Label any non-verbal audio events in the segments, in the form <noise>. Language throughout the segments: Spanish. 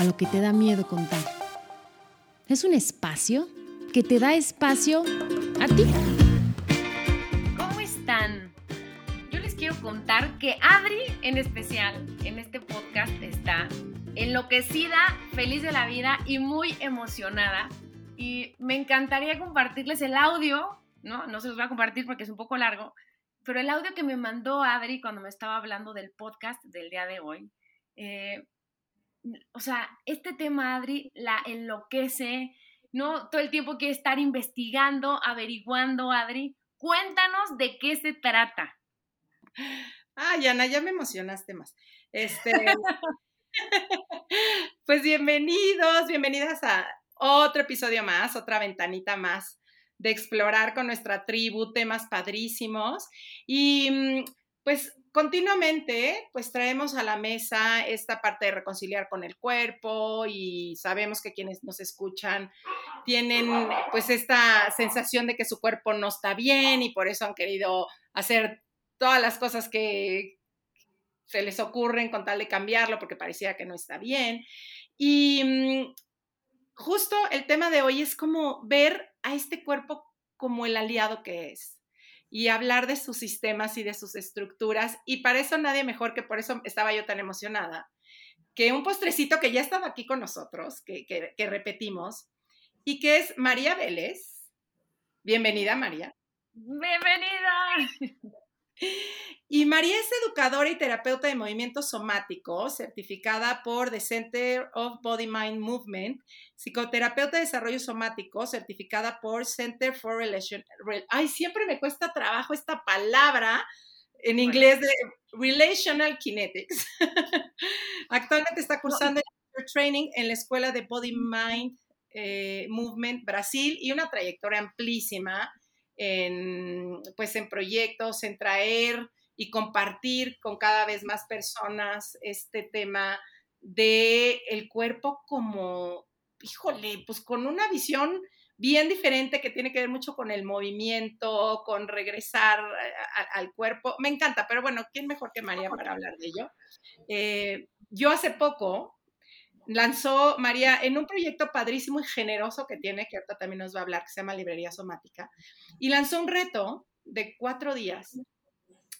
A lo que te da miedo contar. Es un espacio que te da espacio a ti. ¿Cómo están? Yo les quiero contar que Adri en especial en este podcast está enloquecida, feliz de la vida y muy emocionada y me encantaría compartirles el audio, ¿no? No se los voy a compartir porque es un poco largo, pero el audio que me mandó Adri cuando me estaba hablando del podcast del día de hoy, eh, o sea, este tema, Adri, la enloquece, ¿no? Todo el tiempo quiere estar investigando, averiguando, Adri. Cuéntanos de qué se trata. Ay, Ana, ya me emocionaste más. Este, <laughs> pues bienvenidos, bienvenidas a otro episodio más, otra ventanita más de explorar con nuestra tribu temas padrísimos. Y mm, pues continuamente, pues traemos a la mesa esta parte de reconciliar con el cuerpo y sabemos que quienes nos escuchan tienen pues esta sensación de que su cuerpo no está bien y por eso han querido hacer todas las cosas que se les ocurren con tal de cambiarlo porque parecía que no está bien. Y mm, justo el tema de hoy es como ver a este cuerpo como el aliado que es y hablar de sus sistemas y de sus estructuras. Y para eso nadie mejor que por eso estaba yo tan emocionada, que un postrecito que ya estaba aquí con nosotros, que, que repetimos, y que es María Vélez. Bienvenida, María. Bienvenida. Y María es educadora y terapeuta de movimiento somático, certificada por The Center of Body Mind Movement, psicoterapeuta de desarrollo somático, certificada por Center for Relation. Ay, siempre me cuesta trabajo esta palabra en inglés de Relational Kinetics. <laughs> Actualmente está cursando el training en la Escuela de Body Mind eh, Movement Brasil y una trayectoria amplísima en, pues, en proyectos, en traer y compartir con cada vez más personas este tema de el cuerpo como, híjole, pues con una visión bien diferente que tiene que ver mucho con el movimiento, con regresar al cuerpo. Me encanta, pero bueno, ¿quién mejor que María para hablar de ello? Eh, yo hace poco lanzó María en un proyecto padrísimo y generoso que tiene, que ahorita también nos va a hablar, que se llama Librería Somática, y lanzó un reto de cuatro días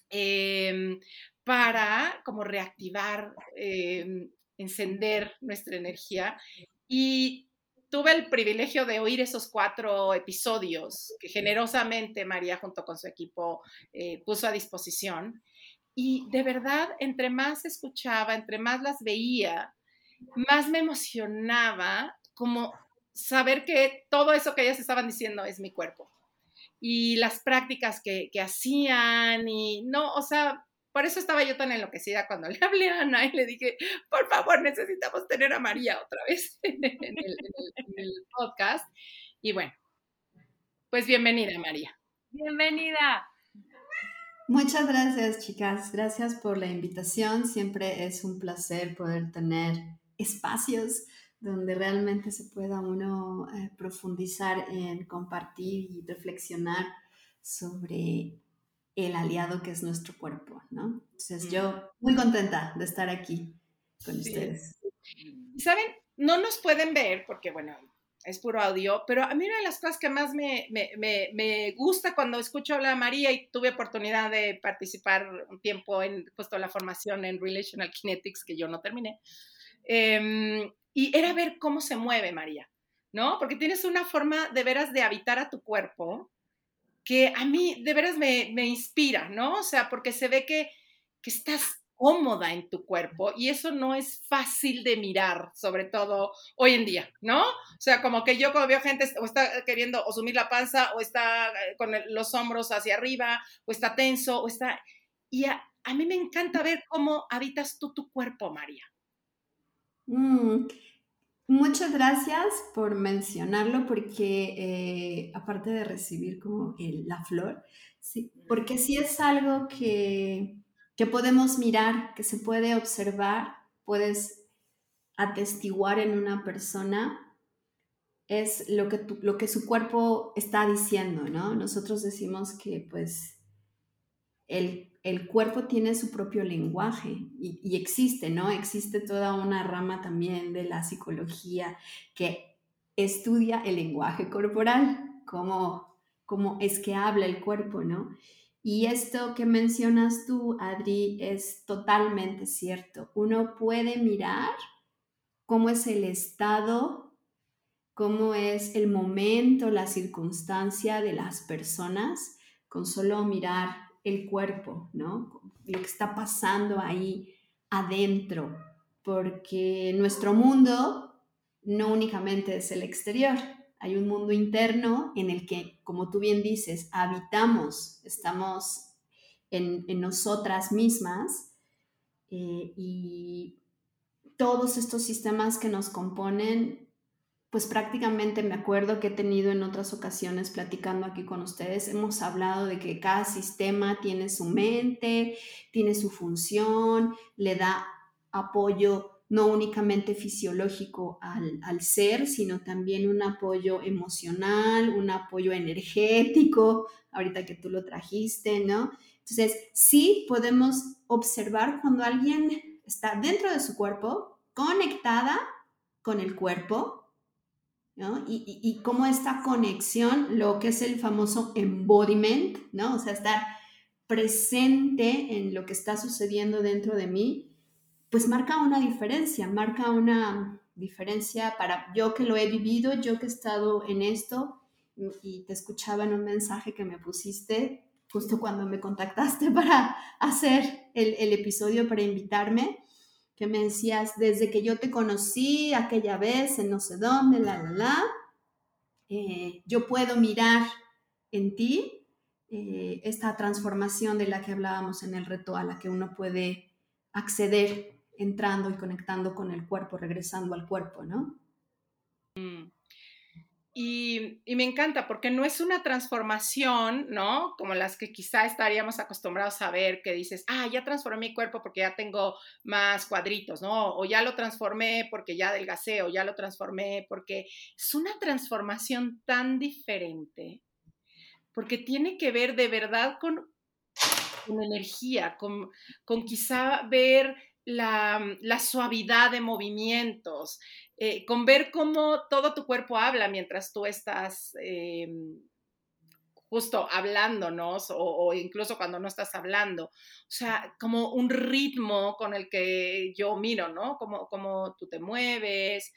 em, para como reactivar, em, encender nuestra energía. Y tuve el privilegio de oír esos cuatro episodios que generosamente María junto con su equipo eh, puso a disposición. Y de verdad, entre más escuchaba, entre más las veía, más me emocionaba como saber que todo eso que ellas estaban diciendo es mi cuerpo. Y las prácticas que, que hacían y no, o sea, por eso estaba yo tan enloquecida cuando <laughs> le hablé a Ana y le dije, por favor, necesitamos tener a María otra vez <laughs> en el, en el podcast. Y bueno, pues bienvenida, María. Bienvenida. Muchas gracias, chicas. Gracias por la invitación. Siempre es un placer poder tener espacios donde realmente se pueda uno eh, profundizar en compartir y reflexionar sobre el aliado que es nuestro cuerpo, ¿no? Entonces yo muy contenta de estar aquí con ustedes. ¿Saben? No nos pueden ver porque, bueno, es puro audio, pero a mí una de las cosas que más me, me, me, gusta cuando escucho hablar a María y tuve oportunidad de participar un tiempo en justo la formación en Relational Kinetics que yo no terminé, Em, y era ver cómo se mueve María, ¿no? Porque tienes una forma de veras de habitar a tu cuerpo que a mí de veras me, inspira, ¿no? O sea, porque se ve que, que estás cómoda en tu cuerpo y eso no es fácil de mirar, sobre todo hoy en día, ¿no? O sea, como que yo como veo gente o está queriendo o sumir la panza o está eh, con los hombros hacia arriba o está tenso o está... Y a, a mí me encanta ver cómo habitas tú tu cuerpo, María. Mm, Muchas gracias por mencionarlo porque eh, aparte de recibir como la flor, porque sí es algo que, que podemos mirar, que se puede observar, puedes atestiguar en una persona, es lo que, lo que su cuerpo está diciendo, ¿no? Nosotros decimos que pues el cuerpo tiene su propio lenguaje y, existe, ¿no? Existe toda una rama también de la psicología que estudia el lenguaje corporal, cómo, cómo es que habla el cuerpo, ¿no? Y esto que mencionas tú, Adri, es totalmente cierto. Uno puede mirar cómo es el estado, cómo es el momento, la circunstancia de las personas, con solo mirar el cuerpo, ¿no? Lo que está pasando ahí adentro, porque nuestro mundo no únicamente es el exterior, hay un mundo interno en el que, como tú bien dices, habitamos, estamos en, nosotras mismas eh, y todos estos sistemas que nos componen pues prácticamente me acuerdo que he tenido en otras ocasiones platicando aquí con ustedes, hemos hablado de que cada sistema tiene su mente, tiene su función, le da apoyo no únicamente fisiológico al, ser, sino también un apoyo emocional, un apoyo energético, ahorita que tú lo trajiste, ¿no? Entonces, sí podemos observar cuando alguien está dentro de su cuerpo, conectada con el cuerpo, y, y, cómo esta conexión, lo que es el famoso embodiment, ¿no? O sea, estar presente en lo que está sucediendo dentro de mí, pues marca una diferencia, marca una diferencia para yo que lo he vivido, yo que he estado en esto y te escuchaba en un mensaje que me pusiste justo cuando me contactaste <laughs> para hacer el, el episodio, para invitarme que me decías, desde que yo te conocí aquella vez en no sé dónde, la, la, la, eh, yo puedo mirar en ti eh, esta transformación de la que hablábamos en el reto, a la que uno puede acceder entrando y conectando con el cuerpo, regresando al cuerpo, ¿no? Mm. Y, me encanta porque no es una transformación, ¿no? Como las que quizá estaríamos acostumbrados a ver, que dices, ah, ya transformé mi cuerpo porque ya tengo más cuadritos, ¿no? O ya lo transformé porque ya adelgacé, o ya lo transformé porque es una transformación tan diferente, porque tiene que ver de verdad con, con energía, con, con quizá ver la, la, suavidad de movimientos, eh, con ver cómo todo tu cuerpo habla mientras tú estás eh, justo hablándonos o, o, incluso cuando no estás hablando. O sea, como un ritmo con el que yo miro, ¿no? Como, como tú te mueves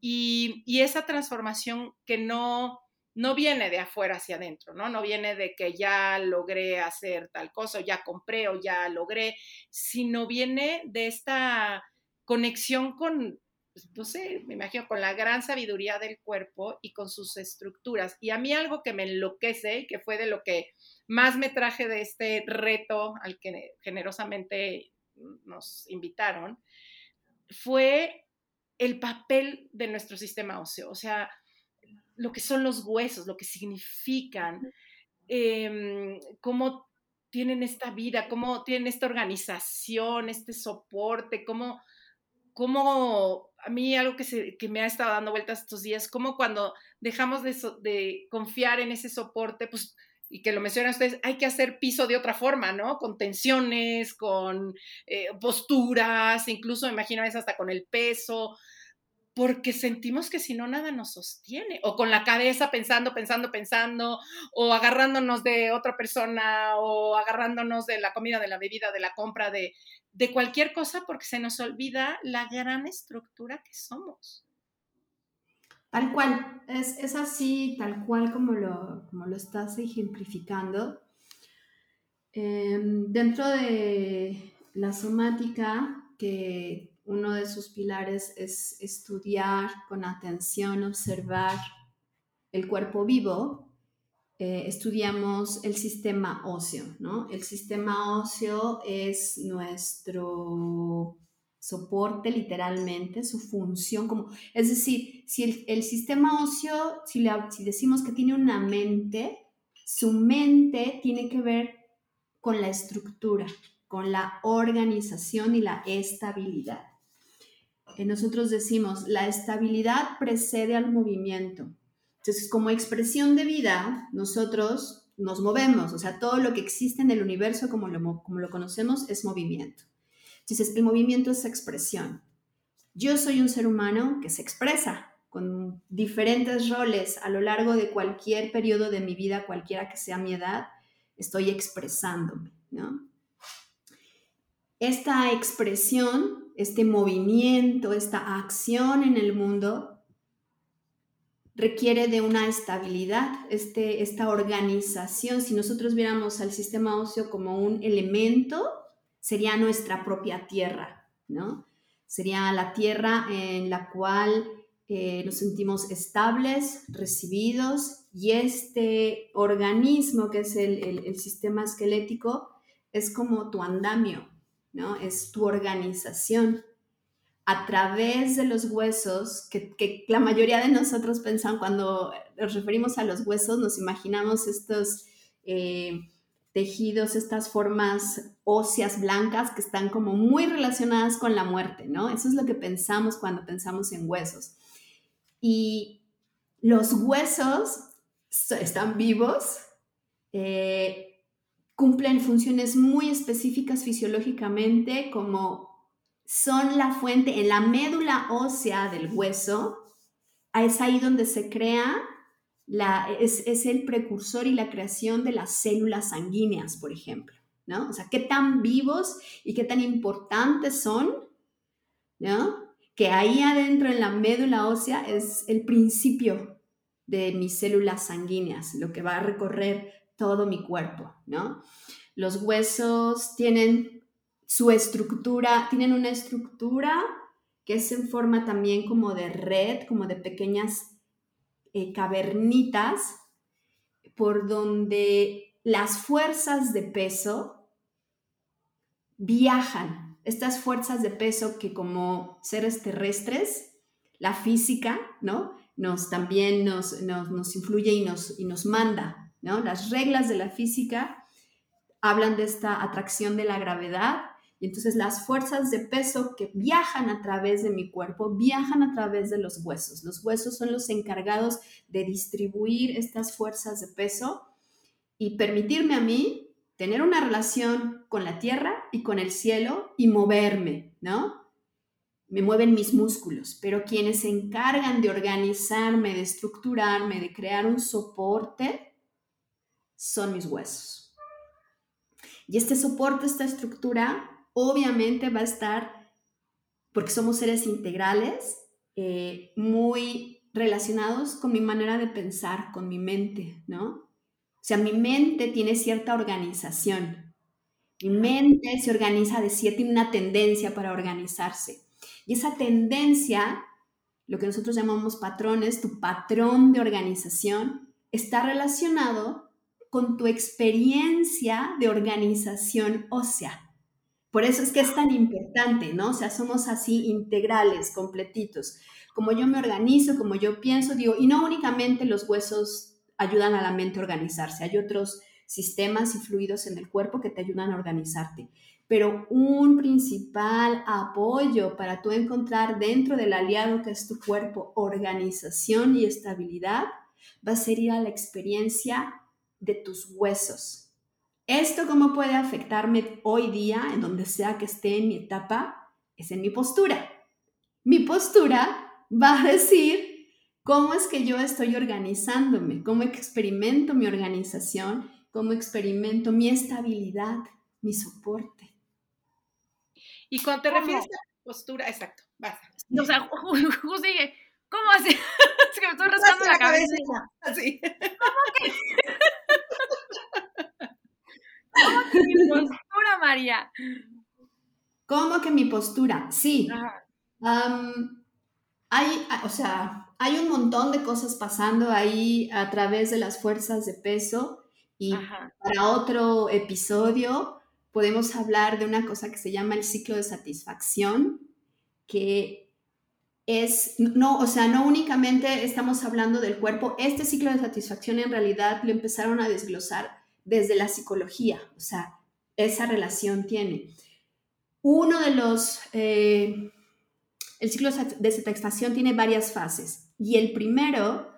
y, y esa transformación que no, no viene de afuera hacia adentro, ¿no? No viene de que ya logré hacer tal cosa, ya compré o ya logré, sino viene de esta conexión con, pues, no sé, me imagino, con la gran sabiduría del cuerpo y con sus estructuras. Y a mí algo que me enloquece y que fue de lo que más me traje de este reto al que generosamente nos invitaron, fue el papel de nuestro sistema óseo, o sea, lo que son los huesos, lo que significan, em, cómo tienen esta vida, cómo tienen esta organización, este soporte, cómo, cómo a mí algo que, se, que me ha estado dando vueltas estos días, como cuando dejamos de, de, confiar en ese soporte, pues, y que lo mencionan ustedes, hay que hacer piso de otra forma, ¿no? Con tensiones, con eh, posturas, incluso me imagino veces hasta con el peso, porque sentimos que si no nada nos sostiene, o con la cabeza pensando, pensando, pensando, o agarrándonos de otra persona, o agarrándonos de la comida, de la bebida, de la compra, de, de cualquier cosa, porque se nos olvida la gran estructura que somos. Tal cual, es, es así, tal cual como lo, como lo estás ejemplificando. Em, dentro de la somática, que uno de sus pilares es estudiar con atención, observar el cuerpo vivo, eh, estudiamos el sistema óseo, ¿no? El sistema óseo es nuestro soporte literalmente, su función como, es decir, si el, sistema óseo, si, si decimos que tiene una mente, su mente tiene que ver con la estructura, con la organización y la estabilidad. Nosotros decimos, la estabilidad precede al movimiento. Entonces, como expresión de vida, nosotros nos movemos, o sea, todo lo que existe en el universo como lo, como lo conocemos es movimiento. Entonces, el movimiento es expresión. Yo soy un ser humano que se expresa con diferentes roles a lo largo de cualquier periodo de mi vida, cualquiera que sea mi edad, estoy expresándome, ¿no? Esta expresión, este movimiento, esta acción en el mundo requiere de una estabilidad, este, esta organización. Si nosotros viéramos al sistema óseo como un elemento, sería nuestra propia tierra, ¿no? Sería la tierra en la cual eh, nos sentimos estables, recibidos, y este organismo que es el, sistema esquelético es como tu andamio, ¿no? Es tu organización a través de los huesos, que, la mayoría de nosotros pensamos cuando nos referimos a los huesos, nos imaginamos estos eh, tejidos, estas formas óseas blancas que están como muy relacionadas con la muerte, ¿no? Eso es lo que pensamos cuando pensamos en huesos. Y los huesos están vivos, eh, cumplen funciones muy específicas fisiológicamente, como son la fuente en la médula ósea del hueso. Es ahí donde se crea, la, es, es el precursor y la creación de las células sanguíneas, por ejemplo. ¿no? O sea, qué tan vivos y qué tan importantes son, ¿no? que ahí adentro en la médula ósea es el principio de mis células sanguíneas, lo que va a recorrer todo mi cuerpo, ¿no? Los huesos tienen su estructura, tienen una estructura que es en forma también como de red, como de pequeñas eh, cavernitas, por donde las fuerzas de peso viajan estas fuerzas de peso que como seres terrestres, la física, ¿no? Nos también nos, nos, influye y nos, y nos manda, ¿no? Las reglas de la física hablan de esta atracción de la gravedad y entonces las fuerzas de peso que viajan a través de mi cuerpo viajan a través de los huesos. Los huesos son los encargados de distribuir estas fuerzas de peso y permitirme a mí tener una relación con la tierra y con el cielo y moverme, ¿no? Me mueven mis músculos, pero quienes se encargan de organizarme, de estructurarme, de crear un soporte, son mis huesos. Y este soporte, esta estructura, obviamente va a estar, porque somos seres integrales, eh, muy relacionados con mi manera de pensar, con mi mente, ¿no? O sea, mi mente tiene cierta organización. Mi mente se organiza de cierta, tiene una tendencia para organizarse. Y esa tendencia, lo que nosotros llamamos patrones, tu patrón de organización, está relacionado con tu experiencia de organización ósea. Por eso es que es tan importante, ¿no? O sea, somos así integrales, completitos. Como yo me organizo, como yo pienso, digo, y no únicamente los huesos ayudan a la mente a organizarse. Hay otros sistemas y fluidos en el cuerpo que te ayudan a organizarte. Pero un principal apoyo para tú encontrar dentro del aliado que es tu cuerpo organización y estabilidad va a ser ir a la experiencia de tus huesos. ¿Esto cómo puede afectarme hoy día, en donde sea que esté en mi etapa? Es en mi postura. Mi postura va a decir ¿Cómo es que yo estoy organizándome? ¿Cómo experimento mi organización? ¿Cómo experimento mi estabilidad, mi soporte? Y cuando te refieres a postura, exacto, vas. O sea, justo dije, ¿cómo hace? <laughs> es que me estoy rascando la, cabeza. Así. ¿Cómo que? <laughs> ¿Cómo que mi <laughs> postura, María? ¿Cómo que mi postura? Sí. hay, o sea, hay un montón de cosas pasando ahí a través de las fuerzas de peso y para otro episodio podemos hablar de una cosa que se llama el ciclo de satisfacción, que es, no, o sea, no únicamente estamos hablando del cuerpo, este ciclo de satisfacción en realidad lo empezaron a desglosar desde la psicología, o sea, esa relación tiene. Uno de los, eh, el ciclo de satisfacción tiene varias fases y el primero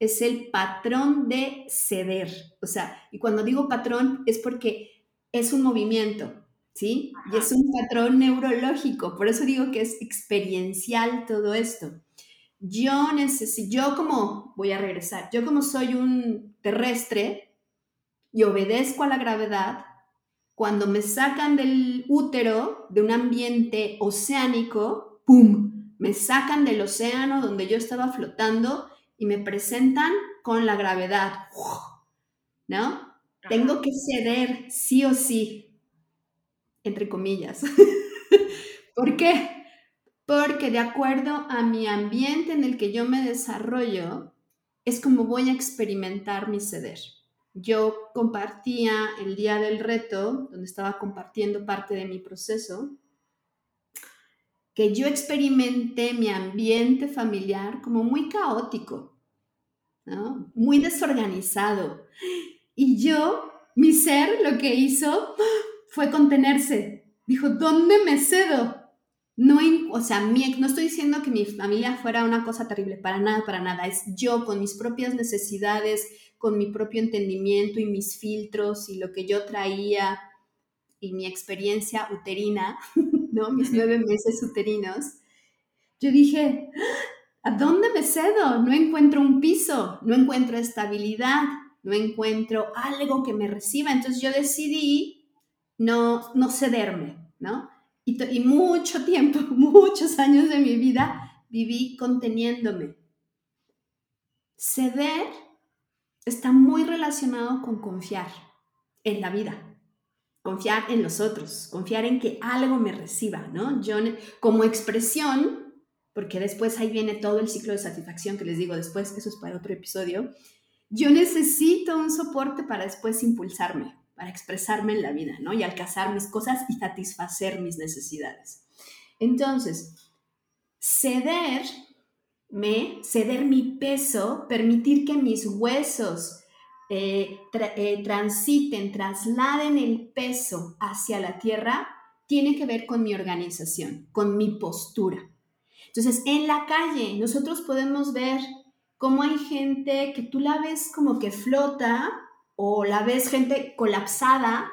es el patrón de ceder, o sea, y cuando digo patrón es porque es un movimiento, ¿sí? Y es un patrón neurológico, por eso digo que es experiencial todo esto. Yo necesito, yo como, voy a regresar, yo como soy un terrestre y obedezco a la gravedad, cuando me sacan del útero, de un ambiente oceánico, ¡pum! Me sacan del océano donde yo estaba flotando y me presentan con la gravedad, ¿no? Tengo que ceder sí o sí entre comillas. <laughs> ¿Por qué? Porque de acuerdo a mi ambiente en el que yo me desarrollo, es como voy a experimentar mi ceder. Yo compartía el día del reto, donde estaba compartiendo parte de mi proceso, que yo experimenté mi ambiente familiar como muy caótico, muy desorganizado. Y yo, mi ser, lo que hizo fue contenerse. Dijo, ¿dónde me cedo? No, o sea, no estoy diciendo que mi familia fuera una cosa terrible, para nada, para nada. Es yo con mis propias necesidades, con mi propio entendimiento y mis filtros y lo que yo traía y mi experiencia uterina, <laughs> ¿no? Mis nueve meses uterinos. Yo dije, ¿a dónde me cedo? No encuentro un piso, no encuentro estabilidad, no encuentro algo que me reciba. Entonces yo decidí no, no cederme, ¿no? Y, y mucho <laughs> tiempo, muchos años de mi vida viví conteniéndome. Ceder está muy relacionado con confiar en la vida, confiar en los otros, confiar en que algo me reciba, ¿no? Yo como expresión, porque después ahí viene todo el ciclo de satisfacción que les digo después, eso es para otro episodio, yo necesito un soporte para después impulsarme, para expresarme en la vida, ¿no? Y alcanzar mis cosas y satisfacer mis necesidades. Entonces, ceder, me, ceder mi peso, permitir que mis huesos eh, eh, transiten, trasladen el peso hacia la tierra, tiene que ver con mi organización, con mi postura. Entonces, en la calle nosotros podemos ver cómo hay gente que tú la ves como que flota o la ves gente colapsada.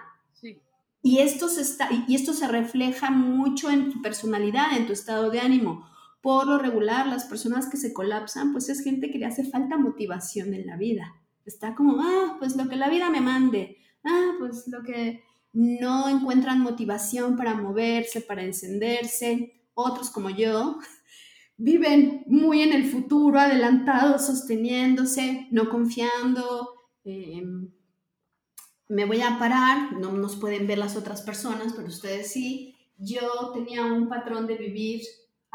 Y, esto se está, y esto se refleja mucho en tu personalidad, en tu estado de ánimo. Por lo regular, las personas que se colapsan, pues es gente que le hace falta motivación en la vida. Está como, ah, pues lo que la vida me mande. Ah, pues lo que no encuentran motivación para moverse, para encenderse. Otros como yo <laughs> viven muy en el futuro, adelantados, sosteniéndose, no confiando, Em, me voy a parar, no nos pueden ver las otras personas, pero ustedes sí. Yo tenía un patrón de vivir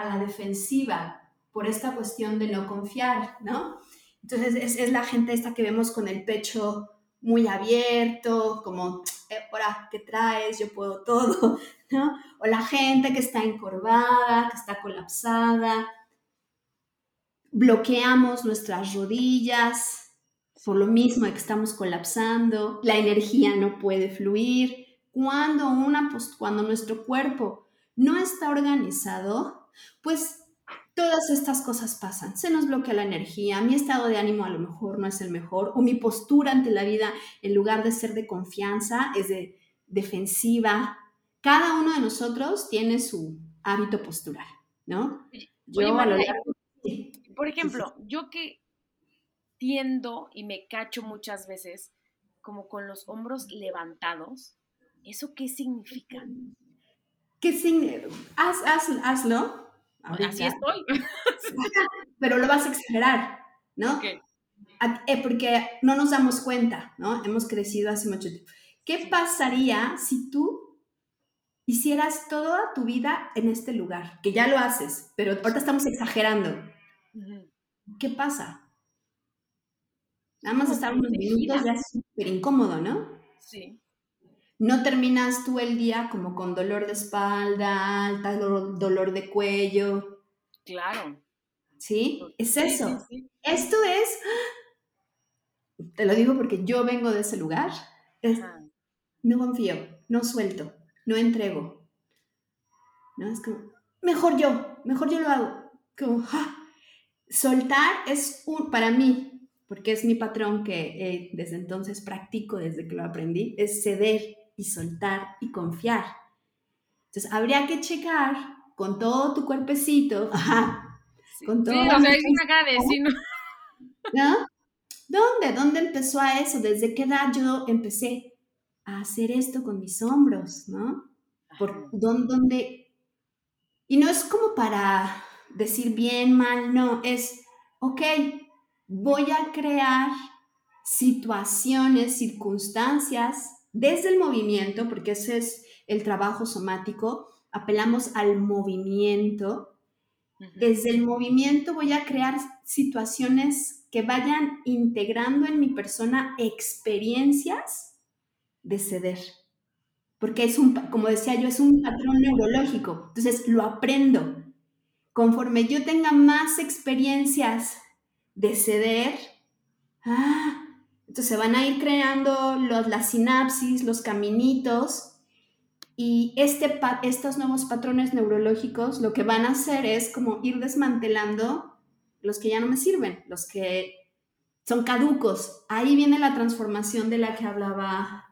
a la defensiva por esta cuestión de no confiar, ¿no? Entonces es, es la gente esta que vemos con el pecho muy abierto, como, eh, ¿qué traes? Yo puedo todo, <laughs> ¿no? O la gente que está encorvada, que está colapsada. Bloqueamos nuestras rodillas, por lo mismo que estamos colapsando, la energía no puede fluir. Cuando, una, cuando nuestro cuerpo no está organizado, pues todas estas cosas pasan. Se nos bloquea la energía, mi estado de ánimo a lo mejor no es el mejor, o mi postura ante la vida, en lugar de ser de confianza, es de defensiva. Cada uno de nosotros tiene su hábito postural, ¿no? Yo, por ejemplo, yo que tiendo y me cacho muchas veces como con los hombros levantados. ¿Eso qué significa? ¿Qué significa? Haz, hazlo. Así estoy. <laughs> <laughs> Pero lo vas a exagerar, ¿no? Eh, porque no nos damos cuenta, ¿no? Hemos crecido hace mucho tiempo. ¿Qué pasaría si tú hicieras toda tu vida en este lugar? Que ya lo haces, pero ahorita estamos exagerando. ¿Qué pasa? Nada más estar unos minutos ya es súper incómodo, ¿no? Sí. No terminas tú el día como con dolor de espalda, alta, dolor, de cuello. Claro. ¿Sí? Es eso. Esto es, te lo digo porque yo vengo de ese lugar, no confío, no suelto, no entrego. ¿No? Es como, mejor yo, mejor yo lo hago. Como, soltar es un, para mí, porque es mi patrón que desde entonces practico, desde que lo aprendí, es ceder y soltar y confiar. Entonces, habría que checar con todo tu cuerpecito, <laughs> ajá, con todo... Sí, o sea, es una de ¿no? ¿No? ¿Dónde? ¿Dónde empezó a eso? ¿Desde qué edad yo empecé a hacer esto con mis hombros, no? Por dónde, Y no es como para decir bien, mal, no, es, ok, voy a crear situaciones, circunstancias desde el movimiento, porque ese es el trabajo somático, apelamos al movimiento. Desde el movimiento voy a crear situaciones que vayan integrando en mi persona experiencias de ceder. Porque es un, como decía yo, es un patrón neurológico. Entonces lo aprendo. Conforme yo tenga más experiencias de ceder, ah, entonces se van a ir creando las sinapsis, los caminitos, y este, estos nuevos patrones neurológicos lo que van a hacer es como ir desmantelando los que ya no me sirven, los que son caducos. Ahí viene la transformación de la que hablaba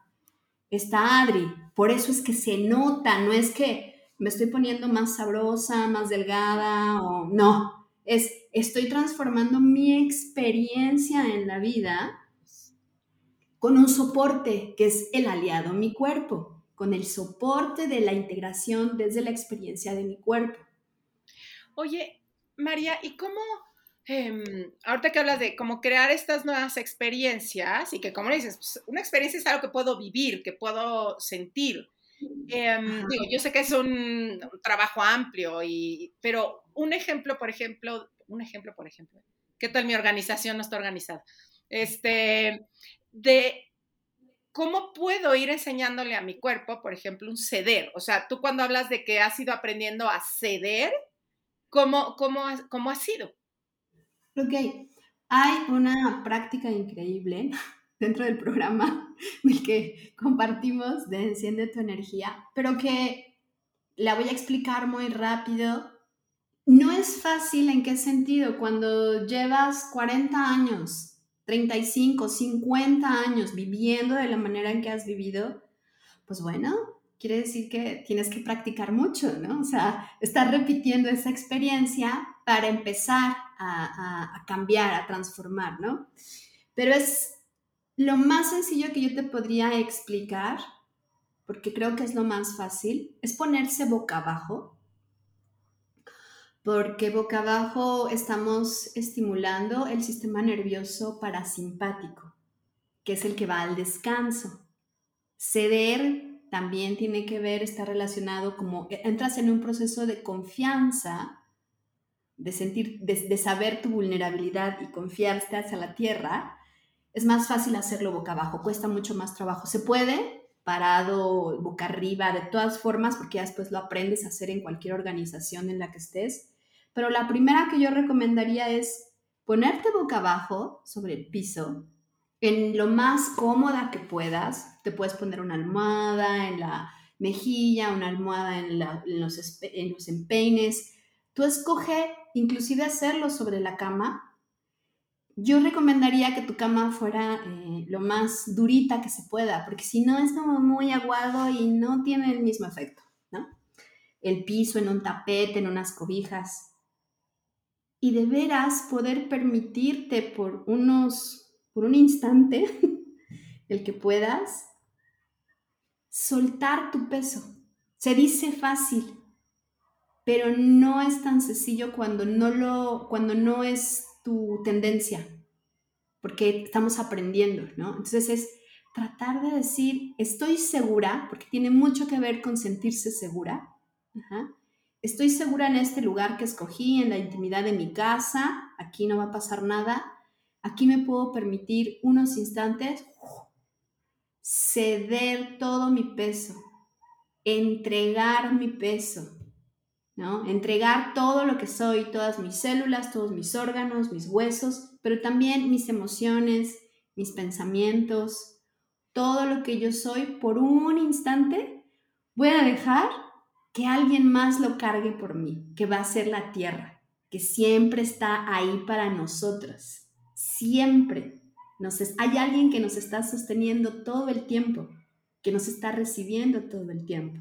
esta Adri. Por eso es que se nota, no es que me estoy poniendo más sabrosa, más delgada o no, es estoy transformando mi experiencia en la vida con un soporte que es el aliado mi cuerpo, con el soporte de la integración desde la experiencia de mi cuerpo. Oye, María, ¿y cómo, em, ahorita que hablas de cómo crear estas nuevas experiencias y que como dices, pues, una experiencia es algo que puedo vivir, que puedo sentir. Em, digo, yo sé que es un, trabajo amplio, y, pero un ejemplo, por ejemplo, un ejemplo, por ejemplo, ¿qué tal mi organización no está organizada? Este, de cómo puedo ir enseñándole a mi cuerpo, por ejemplo, un ceder. O sea, tú cuando hablas de que has ido aprendiendo a ceder, ¿cómo, cómo, cómo ha sido? Ok, hay una práctica increíble <laughs> dentro del programa <laughs> del que compartimos de Enciende tu energía, pero que la voy a explicar muy rápido. No es fácil en qué sentido cuando llevas 40 años 35, 50 años viviendo de la manera en que has vivido, pues bueno, quiere decir que tienes que practicar mucho, ¿no? O sea, estar repitiendo esa experiencia para empezar a, cambiar, a transformar, ¿no? Pero es lo más sencillo que yo te podría explicar, porque creo que es lo más fácil, es ponerse boca abajo porque boca abajo estamos estimulando el sistema nervioso parasimpático, que es el que va al descanso. Ceder también tiene que ver, está relacionado como e, entras en un proceso de confianza, de sentir, de, saber tu vulnerabilidad y confiarte hacia la tierra, es más fácil hacerlo boca abajo, cuesta mucho más trabajo. Se puede, parado, boca arriba, de todas formas, porque después lo aprendes a hacer en cualquier organización en la que estés, pero la primera que yo recomendaría es ponerte boca abajo sobre el piso, en lo más cómoda que puedas. Te puedes poner una almohada en la mejilla, una almohada en, los, empeines. Tú escoge inclusive hacerlo sobre la cama. Yo recomendaría que tu cama fuera eh, lo más durita que se pueda, porque si no es como muy aguado y no tiene el mismo efecto, ¿no? El piso en un tapete, en unas cobijas y de veras poder permitirte por unos, por un instante, <laughs> el que puedas, soltar tu peso. Se dice fácil, pero no es tan sencillo cuando no lo, cuando no es tu tendencia, porque estamos aprendiendo, ¿no? Entonces es tratar de decir, estoy segura, porque tiene mucho que ver con sentirse segura. Ajá estoy segura en este lugar que escogí, en la intimidad de mi casa, aquí no va a pasar nada, aquí me puedo permitir unos instantes ceder todo mi peso, entregar mi peso, ¿no? Entregar todo lo que soy, todas mis células, todos mis órganos, mis huesos, pero también mis emociones, mis pensamientos, todo lo que yo soy por un instante, voy a dejar que alguien más lo cargue por mí, que va a ser la tierra, que siempre está ahí para nosotras, siempre. Hay alguien que nos está sosteniendo todo el tiempo, que nos está recibiendo todo el tiempo.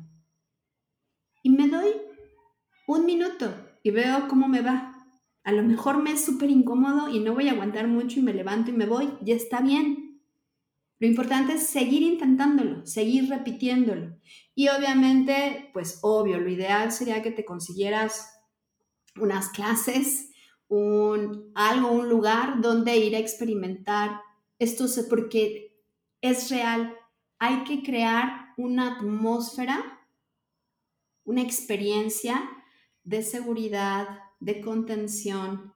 Y me doy un minuto y veo cómo me va. A lo mejor me es súper incómodo y no voy a aguantar mucho y me levanto y me voy. Ya está bien. Lo importante es seguir intentándolo, seguir repitiéndolo. Y obviamente, pues obvio, lo ideal sería que te consiguieras unas clases, un, algo, un lugar donde ir a experimentar esto, porque es real. Hay que crear una atmósfera, una experiencia de seguridad, de contención,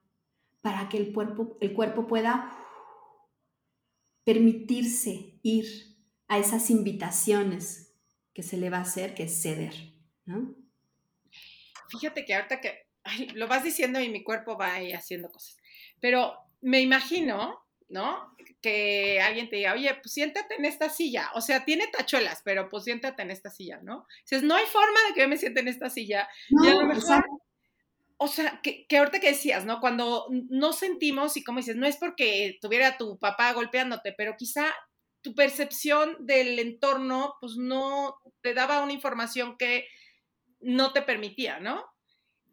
para que el cuerpo, el cuerpo pueda permitirse ir a esas invitaciones que se le va a hacer, que es ceder, ¿no? Fíjate que ahorita que lo vas diciendo y mi cuerpo va ahí haciendo cosas, pero me imagino, ¿no? Que alguien te diga, oye, pues siéntate en esta silla, o sea, tiene tachuelas, pero pues siéntate en esta silla, ¿no? Dices, no hay forma de que yo me siente en esta silla. y a lo mejor o sea, que, que, ahorita que decías, ¿no? Cuando no sentimos, y como dices, no es porque tuviera tu papá golpeándote, pero quizá tu percepción del entorno, pues no te daba una información que no te permitía, ¿no?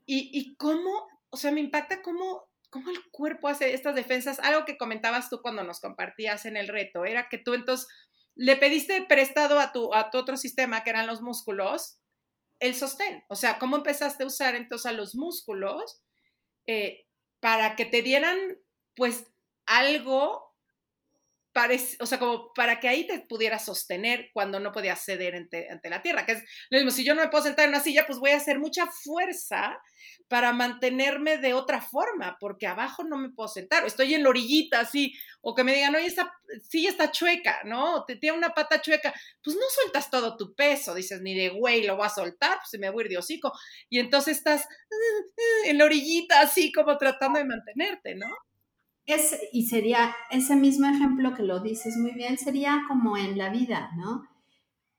Y, y cómo, o sea, me impacta cómo, cómo el cuerpo hace estas defensas. Algo que comentabas tú cuando nos compartías en el reto, era que tú entonces le pediste prestado a tu, a tu otro sistema, que eran los músculos, el sostén. O sea, ¿cómo empezaste a usar entonces a los músculos eh, para que te dieran, pues, algo, o sea, como para que ahí te pudieras sostener cuando no podías ceder ante, la tierra? Que es lo mismo, si yo no me puedo sentar en una silla, pues voy a hacer mucha fuerza para mantenerme de otra forma, porque abajo no me puedo sentar, estoy en la orillita así, o que me digan, oye, esta silla está chueca, ¿no? Te tiene una pata chueca, pues no sueltas todo tu peso, dices, ni de güey lo voy a soltar, pues se me voy a ir de hocico, y entonces estás en la orillita así como tratando de mantenerte, ¿no? Es, y sería ese mismo ejemplo que lo dices muy bien, sería como en la vida, ¿no?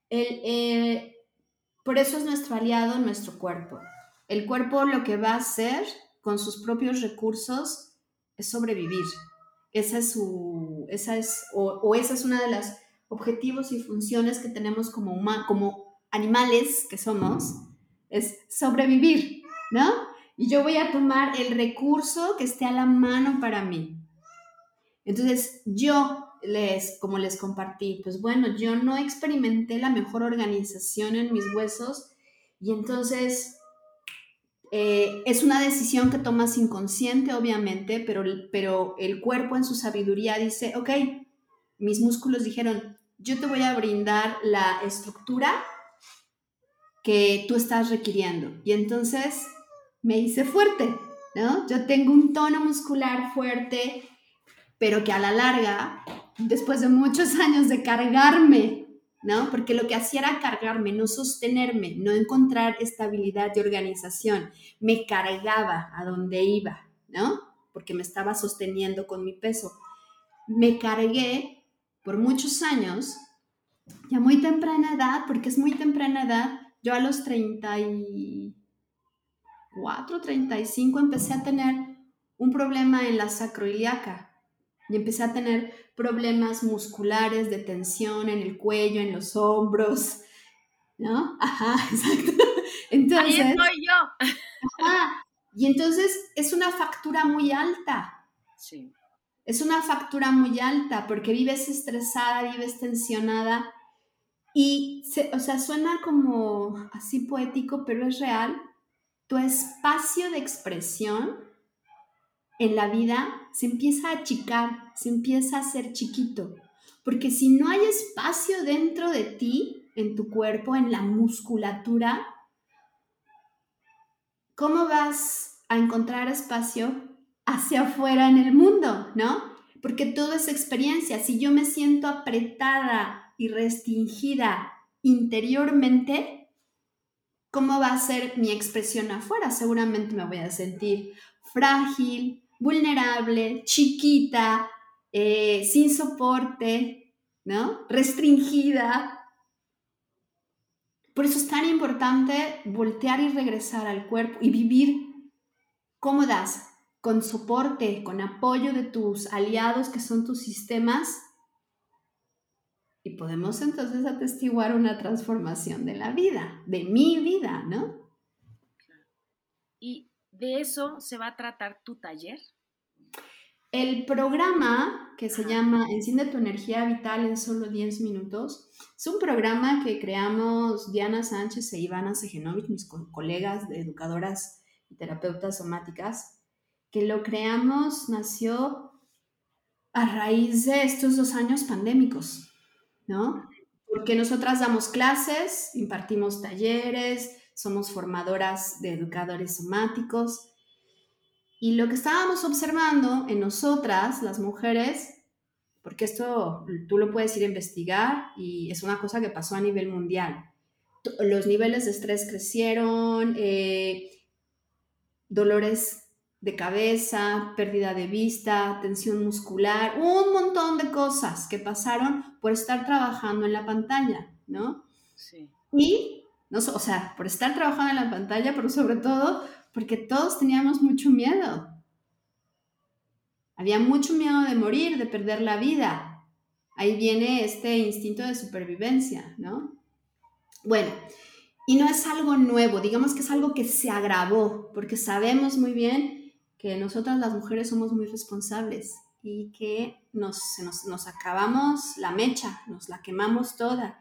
El, eh, por eso es nuestro aliado nuestro cuerpo. El cuerpo lo que va a hacer con sus propios recursos es sobrevivir. Esa es su, esa es, o, esa es una de las objetivos y funciones que tenemos como, como animales que somos, es sobrevivir, ¿no? Y yo voy a tomar el recurso que esté a la mano para mí. Entonces, yo les, como les compartí, pues bueno, yo no experimenté la mejor organización en mis huesos y entonces eh, es una decisión que tomas inconsciente, obviamente, pero, pero el cuerpo en su sabiduría dice, ok, mis músculos dijeron, yo te voy a brindar la estructura que tú estás requiriendo. Y entonces me hice fuerte, ¿no? Yo tengo un tono muscular fuerte, pero que a la larga, después de muchos años de cargarme ¿no? Porque lo que hacía era cargarme, no sostenerme, no encontrar estabilidad de organización. Me cargaba a donde iba, ¿no? Porque me estaba sosteniendo con mi peso. Me cargué por muchos años, ya muy temprana edad, porque es muy temprana edad, yo a los 34, 35 empecé a tener un problema en la sacroiliaca y empecé a tener problemas musculares de tensión en el cuello, en los hombros, ¿no? Ajá, <laughs> exacto. Entonces, Ahí estoy yo. Ajá, y entonces es una factura muy alta. Sí. Es una factura muy alta porque vives estresada, vives tensionada y, o sea, suena como así poético, pero es real. Tu espacio de expresión en la vida se empieza a achicar, se empieza a hacer chiquito. Porque si no hay espacio dentro de ti, en tu cuerpo, en la musculatura, ¿cómo vas a encontrar espacio hacia afuera en el mundo, no? Porque todo es experiencia. Si yo me siento apretada y restringida interiormente, ¿cómo va a ser mi expresión afuera? Seguramente me voy a sentir frágil, vulnerable, chiquita, eh, sin soporte, ¿no? Restringida. Por eso es tan importante voltear y regresar al cuerpo y vivir cómodas, con soporte, con apoyo de tus aliados que son tus sistemas. Y podemos entonces atestiguar una transformación de la vida, de mi vida, ¿no? De eso se va a tratar tu taller. El programa que se llama Enciende tu energía vital en solo 10 minutos es un programa que creamos Diana Sánchez e Ivana Sejenovic, mis colegas de educadoras y terapeutas somáticas, que lo creamos, nació a raíz de estos dos años pandémicos, ¿no? Porque nosotras damos clases, impartimos talleres, somos formadoras de educadores somáticos y lo que estábamos observando en nosotras, las mujeres, porque esto tú lo puedes ir a investigar y es una cosa que pasó a nivel mundial. Los niveles de estrés crecieron, eh, dolores de cabeza, pérdida de vista, tensión muscular, un montón de cosas que pasaron por estar trabajando en la pantalla, ¿no? Sí. Y, no, o sea, por estar trabajando en la pantalla, pero sobre todo porque todos teníamos mucho miedo. Había mucho miedo de morir, de perder la vida. Ahí viene este instinto de supervivencia, ¿no? Bueno, y no es algo nuevo, digamos que es algo que se agravó, porque sabemos muy bien que nosotras las mujeres somos muy responsables y que nos, nos, nos acabamos la mecha, nos la quemamos toda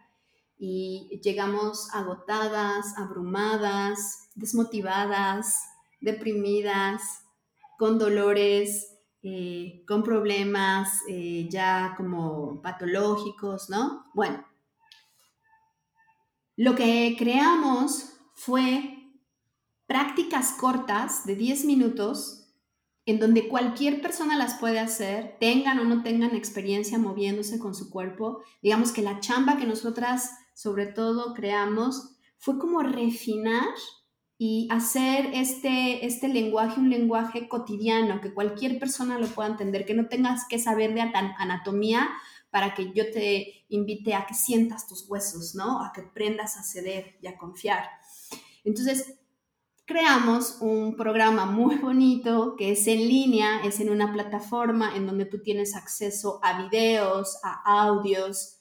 y llegamos agotadas, abrumadas, desmotivadas, deprimidas, con dolores, eh, con problemas eh, ya como patológicos, ¿no? Bueno, lo que creamos fue prácticas cortas de 10 minutos en donde cualquier persona las puede hacer, tengan o no tengan experiencia moviéndose con su cuerpo. Digamos que la chamba que nosotras sobre todo creamos fue como refinar y hacer este, este lenguaje un lenguaje cotidiano, que cualquier persona lo pueda entender, que no tengas que saber de anatomía para que yo te invite a que sientas tus huesos, ¿no? A que aprendas a ceder y a confiar. Entonces, creamos un programa muy bonito que es en línea, es en una plataforma en donde tú tienes acceso a videos, a audios,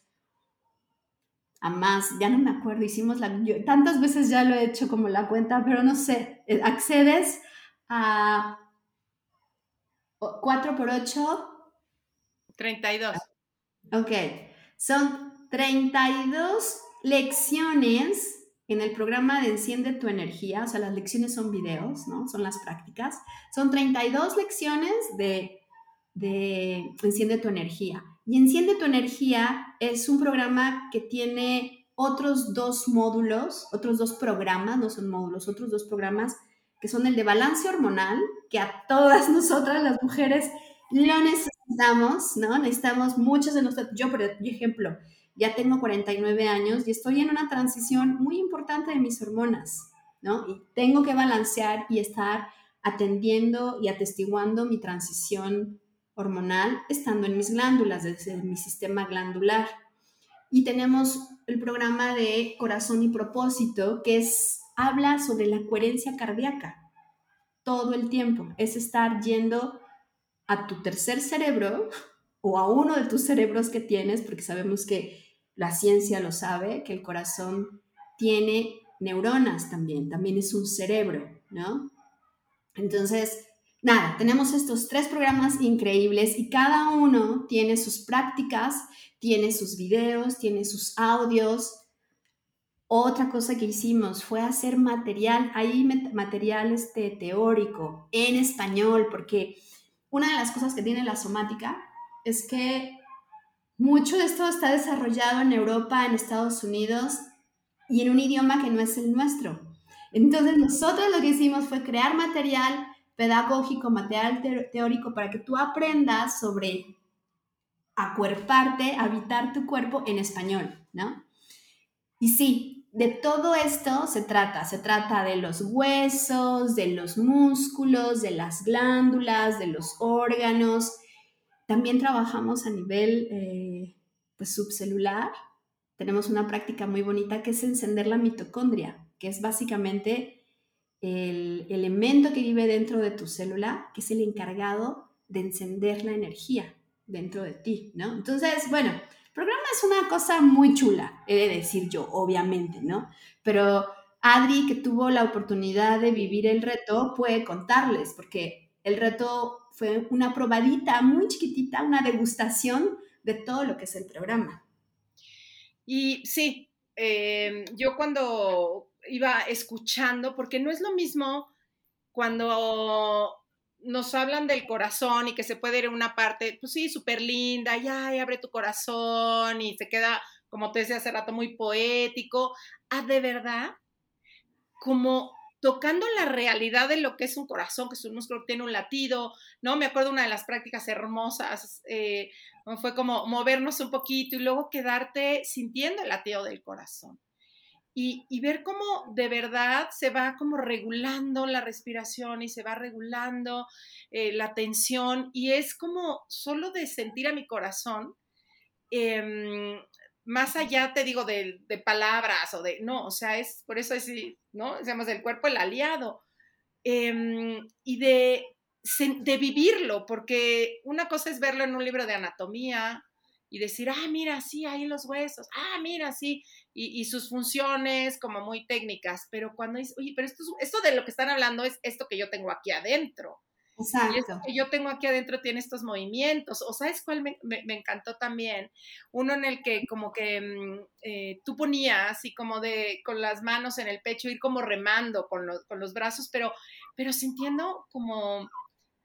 a más, ya no me acuerdo, hicimos la, tantas veces ya lo he hecho como la cuenta, pero no sé, eh, accedes a 4 por 8. 32. Ok, son 32 lecciones en el programa de Enciende tu energía, o sea, las lecciones son videos, ¿no? Son las prácticas. Son 32 lecciones de, de Enciende tu energía. Y Enciende tu energía es un programa que tiene otros dos módulos, otros dos programas, no son módulos, otros dos programas que son el de balance hormonal, que a todas <laughs> nosotras las mujeres lo necesitamos, ¿no? Necesitamos muchas de nosotros, yo por ejemplo, ya tengo 49 años y estoy en una transición muy importante de mis hormonas, ¿no? Y tengo que balancear y estar atendiendo y atestiguando mi transición hormonal estando en mis glándulas, desde mi sistema glandular. Y tenemos el programa de corazón y propósito, que es, habla sobre la coherencia cardíaca todo el tiempo. Es estar yendo a tu tercer cerebro o a uno de tus cerebros que tienes, porque sabemos que la ciencia lo sabe, que el corazón tiene neuronas también, también es un cerebro, ¿no? Entonces, nada, tenemos estos tres programas increíbles y cada uno tiene sus prácticas, tiene sus videos, tiene sus audios. Otra cosa que hicimos fue hacer material, ahí material este, teórico en español, porque una de las cosas que tiene la somática es que mucho de esto está desarrollado en Europa, en Estados Unidos y en un idioma que no es el nuestro. Entonces nosotros lo que hicimos fue crear material pedagógico, material teórico para que tú aprendas sobre acuerparte, habitar tu cuerpo en español, ¿no? Y sí, de todo esto se trata. Se trata de los huesos, de los músculos, de las glándulas, de los órganos. También trabajamos a nivel eh, pues, subcelular. Tenemos una práctica muy bonita que es encender la mitocondria, que es básicamente el elemento que vive dentro de tu célula, que es el encargado de encender la energía dentro de ti, ¿no? Entonces, bueno, el programa es una cosa muy chula, he de decir yo, obviamente, ¿no? Pero Adri, que tuvo la oportunidad de vivir el reto, puede contarles, porque el reto fue una probadita muy chiquitita, una degustación de todo lo que es el programa. Y sí, em, yo cuando iba escuchando, porque no es lo mismo cuando nos hablan del corazón y que se puede ir a una parte, pues sí, súper linda, ya, abre tu corazón y se queda, como te decía hace rato, muy poético, a de verdad, como tocando la realidad de lo que es un corazón, que su músculo tiene un latido, ¿no? Me acuerdo una de las prácticas hermosas, eh, fue como movernos un poquito y luego quedarte sintiendo el latido del corazón y, ver cómo de verdad se va como regulando la respiración y se va regulando eh, la tensión y es como solo de sentir a mi corazón, em, más allá te digo de, palabras o de, no, o sea, es por eso es, ¿no? Decíamos del cuerpo el aliado em, y de, de vivirlo, porque una cosa es verlo en un libro de anatomía, y decir, ah, mira, sí, ahí los huesos, ah, mira, sí, y, sus funciones como muy técnicas, pero cuando dice, oye, pero esto, esto de lo que están hablando es esto que yo tengo aquí adentro. Exacto. Y esto que yo tengo aquí adentro tiene estos movimientos. O sabes cuál me, encantó también, uno en el que como que mm, eh, tú ponías así como de con las manos en el pecho, ir como remando con, con los brazos, pero, pero sintiendo como,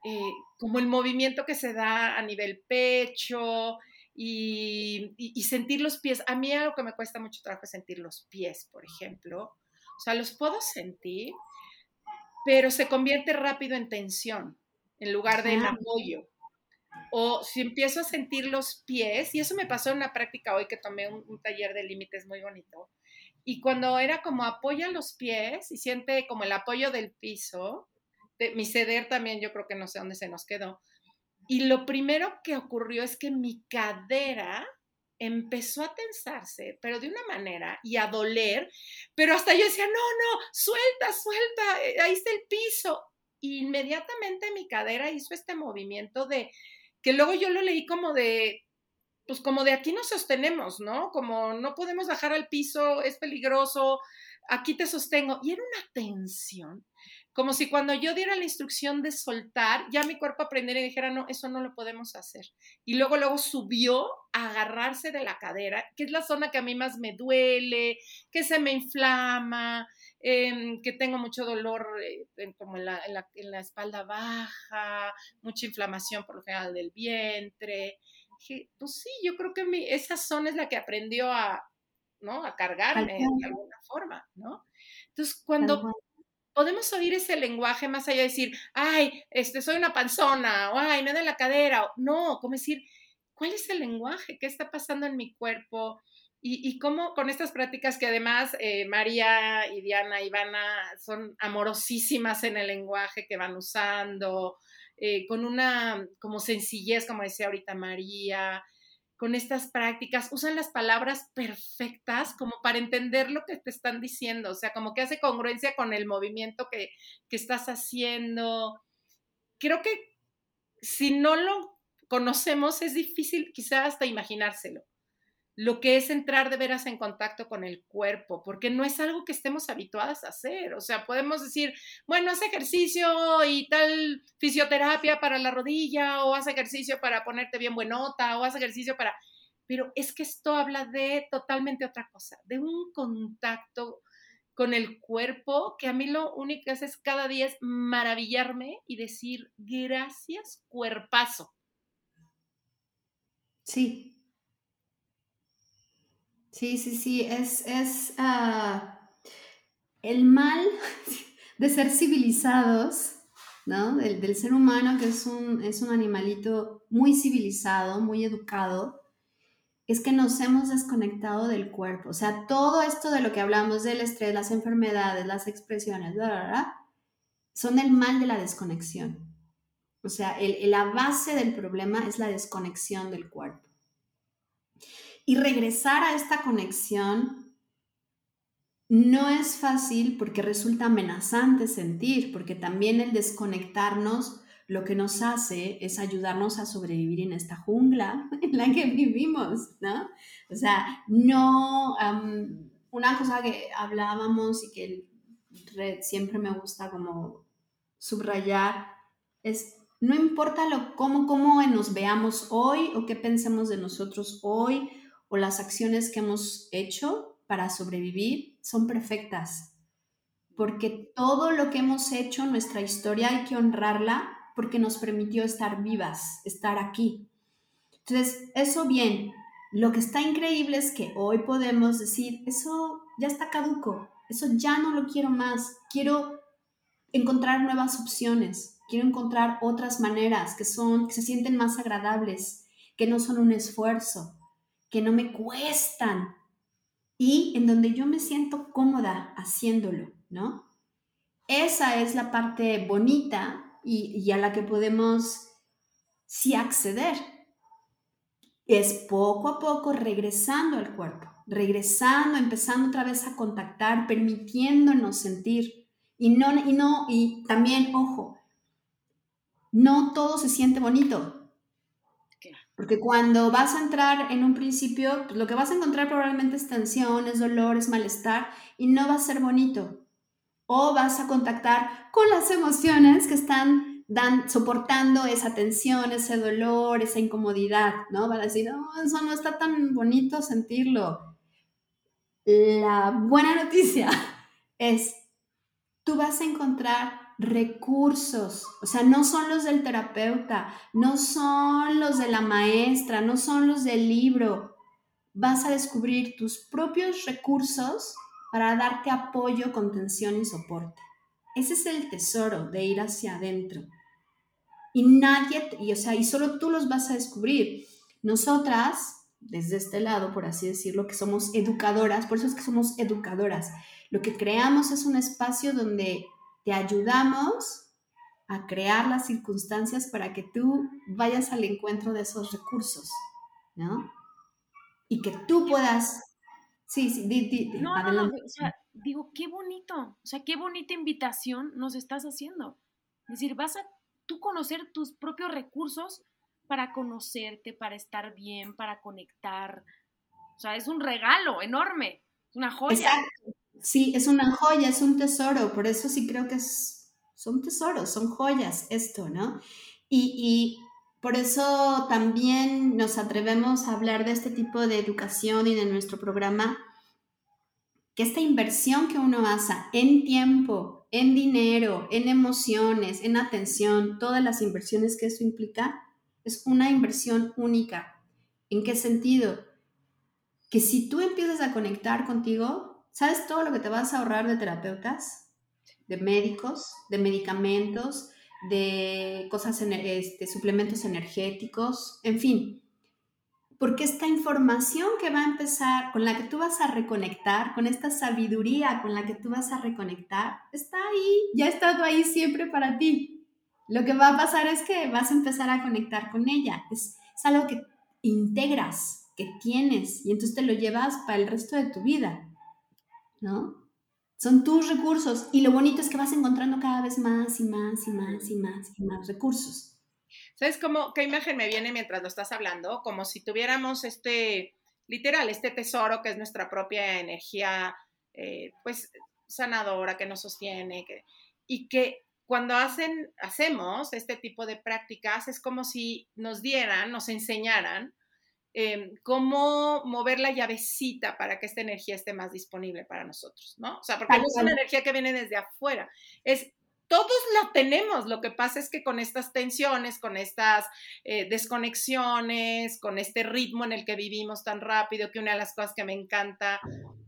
eh, como el movimiento que se da a nivel pecho, y, sentir los pies. A mí algo que me cuesta mucho trabajo es sentir los pies, por ejemplo. O sea, los puedo sentir, pero se convierte rápido en tensión en lugar de en apoyo. O si empiezo a sentir los pies, y eso me pasó en una práctica hoy que tomé un, taller de límites muy bonito, y cuando era como apoya los pies y siente como el apoyo del piso, de, mi ceder también yo creo que no sé dónde se nos quedó, y lo primero que ocurrió es que mi cadera empezó a tensarse, pero de una manera y a doler, pero hasta yo decía, no, no, suelta, suelta, eh, ahí está el piso. inmediatamente mi cadera hizo este movimiento de, que luego yo lo leí como de, pues como de aquí nos sostenemos, ¿no? Como no podemos bajar al piso, es peligroso, aquí te sostengo. Y era una tensión como si cuando yo diera la instrucción de soltar, ya mi cuerpo aprendiera y dijera, no, eso no lo podemos hacer. Y luego, luego subió a agarrarse de la cadera, que es la zona que a mí más me duele, que se me inflama, em, que tengo mucho dolor eh, como en la, en, la, espalda baja, mucha inflamación por lo general del vientre. Dije, pues sí, yo creo que mi, esa zona es la que aprendió a, ¿no? A cargarme de alguna forma, ¿no? Entonces, cuando podemos oír ese lenguaje más allá de decir, ay, este, soy una panzona, o ay, me da la cadera. no, como decir, ¿cuál es el lenguaje? ¿Qué está pasando en mi cuerpo? Y, y cómo con estas prácticas que además eh, María y Diana y Ivana son amorosísimas en el lenguaje que van usando, eh, con una como sencillez, como decía ahorita María, con estas prácticas, usan las palabras perfectas como para entender lo que te están diciendo, o sea, como que hace congruencia con el movimiento que, que estás haciendo. Creo que si no lo conocemos es difícil quizás hasta imaginárselo lo que es entrar de veras en contacto con el cuerpo, porque no es algo que estemos habituadas a hacer. O sea, podemos decir, bueno, haz ejercicio y tal fisioterapia para la rodilla, o haz ejercicio para ponerte bien buenota, o haz ejercicio para... Pero es que esto habla de totalmente otra cosa, de un contacto con el cuerpo que a mí lo único que hace es cada día es maravillarme y decir, gracias, cuerpazo. Sí, Sí, sí, sí, es, es ah, el mal <laughs> de ser civilizados ¿no? Del, ser humano, que es un, es un animalito muy civilizado, muy educado, es que nos hemos desconectado del cuerpo. O sea, todo esto de lo que hablamos del estrés, las enfermedades, las expresiones, son el mal de la desconexión. O sea, la base del problema es la desconexión del cuerpo. Y regresar a esta conexión no es fácil porque resulta amenazante sentir, porque también el desconectarnos lo que nos hace es ayudarnos a sobrevivir en esta jungla <laughs> en la que vivimos, ¿no? O sea, no, una cosa que hablábamos y que siempre me gusta como subrayar es, no importa lo, cómo, cómo nos veamos hoy o qué pensemos de nosotros hoy o las acciones que hemos hecho para sobrevivir, son perfectas. Porque todo lo que hemos hecho, nuestra historia, hay que honrarla porque nos permitió estar vivas, estar aquí. Entonces, eso bien, lo que está increíble es que hoy podemos decir, eso ya está caduco, eso ya no lo quiero más, quiero encontrar nuevas opciones, quiero encontrar otras maneras que son que se sienten más agradables, que no son un esfuerzo, que no me cuestan y en donde yo me siento cómoda haciéndolo, ¿no? Esa es la parte bonita y, a la que podemos sí acceder. Es poco a poco regresando al cuerpo, regresando, empezando otra vez a contactar, permitiéndonos sentir. Y no, y no, y también, ojo, no todo se siente bonito. Porque cuando vas a entrar en un principio, pues, lo que vas a encontrar probablemente es tensión, es dolor, es malestar, y no va a ser bonito o vas a contactar con las emociones que están soportando esa tensión, ese dolor, esa incomodidad, ¿no? Van a decir, no, eso no está tan bonito sentirlo. La buena noticia <laughs> es, tú vas a encontrar recursos, o sea, no son los del terapeuta, no son los de la maestra, no son los del libro. Vas a descubrir tus propios recursos para darte apoyo, contención y soporte. Ese es el tesoro de ir hacia adentro. Y nadie, y, o sea, y solo tú los vas a descubrir. Nosotras, desde este lado, por así decirlo, que somos educadoras, por eso es que somos educadoras. Lo que creamos es un espacio donde te ayudamos a crear las circunstancias para que tú vayas al encuentro de esos recursos, ¿no? Y que tú puedas Sí, sí, di, no, no, no, o sea, digo, qué bonito, o sea, qué bonita invitación nos estás haciendo. Es decir, vas a tú conocer tus propios recursos para conocerte, para estar bien, para conectar. O sea, es un regalo enorme, es una joya. Exacto. Sí, es una joya, es un tesoro, por eso sí creo que es, son tesoros, son joyas esto, ¿no? Y, y por eso también nos atrevemos a hablar de este tipo de educación y de nuestro programa, que esta inversión que uno hace en tiempo, en dinero, en emociones, en atención, todas las inversiones que eso implica, es una inversión única. ¿En qué sentido? Que si tú empiezas a conectar contigo, ¿sabes todo lo que te vas a ahorrar de terapeutas, de médicos, de medicamentos, de cosas, este, suplementos energéticos, en fin. Porque esta información que va a empezar, con la que tú vas a reconectar, con esta sabiduría con la que tú vas a reconectar, está ahí, ya ha estado ahí siempre para ti. Lo que va a pasar es que vas a empezar a conectar con ella. Es, es algo que integras, que tienes, y entonces te lo llevas para el resto de tu vida, ¿no? Son tus recursos y lo bonito es que vas encontrando cada vez más y más y más y más y más recursos. ¿Sabes cómo, qué imagen me viene mientras lo estás hablando? Como si tuviéramos este, literal, este tesoro que es nuestra propia energía, eh, pues, sanadora, que nos sostiene, y que cuando hacen, hacemos este tipo de prácticas es como si nos dieran, nos enseñaran Em, cómo mover la llavecita para que esta energía esté más disponible para nosotros, ¿no? O sea, porque no es una energía que viene desde afuera, es todos la tenemos, lo que pasa es que con estas tensiones, con estas eh, desconexiones, con este ritmo en el que vivimos tan rápido, que una de las cosas que me encanta,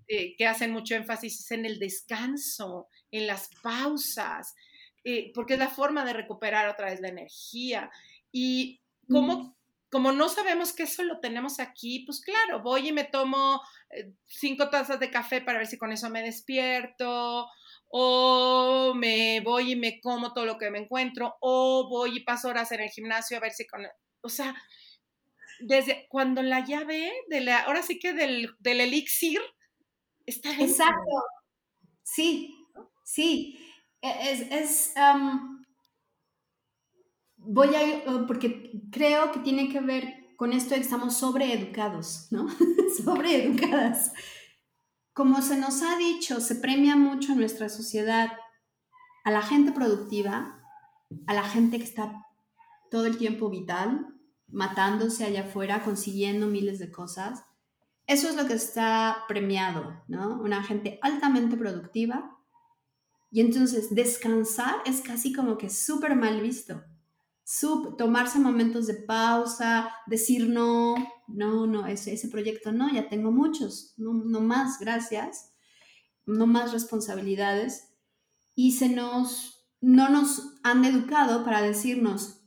eh, que hacen mucho énfasis es en el descanso, en las pausas, eh, porque es la forma de recuperar otra vez la energía. Y como, como no sabemos que eso lo tenemos aquí, pues claro, voy y me tomo eh, cinco tazas de café para ver si con eso me despierto, o me voy y me como todo lo que me encuentro, o voy y paso horas en el gimnasio a ver si con... O sea, desde cuando la llave, de la, ahora sí que del, elixir, está Exacto. Sí, sí. E, es, es voy a, porque creo que tiene que ver con esto de que estamos sobreeducados, ¿no? <laughs> sobreeducadas. Como se nos ha dicho, se premia mucho en nuestra sociedad a la gente productiva, a la gente que está todo el tiempo vital, matándose allá afuera, consiguiendo miles de cosas. Eso es lo que está premiado, ¿no? Una gente altamente productiva. Y entonces descansar es casi como que súper mal visto. Sub, tomarse momentos de pausa, decir no, no, no, ese, ese proyecto no, ya tengo muchos, no, no más, gracias, no más responsabilidades. Y se nos, no nos han educado para decirnos,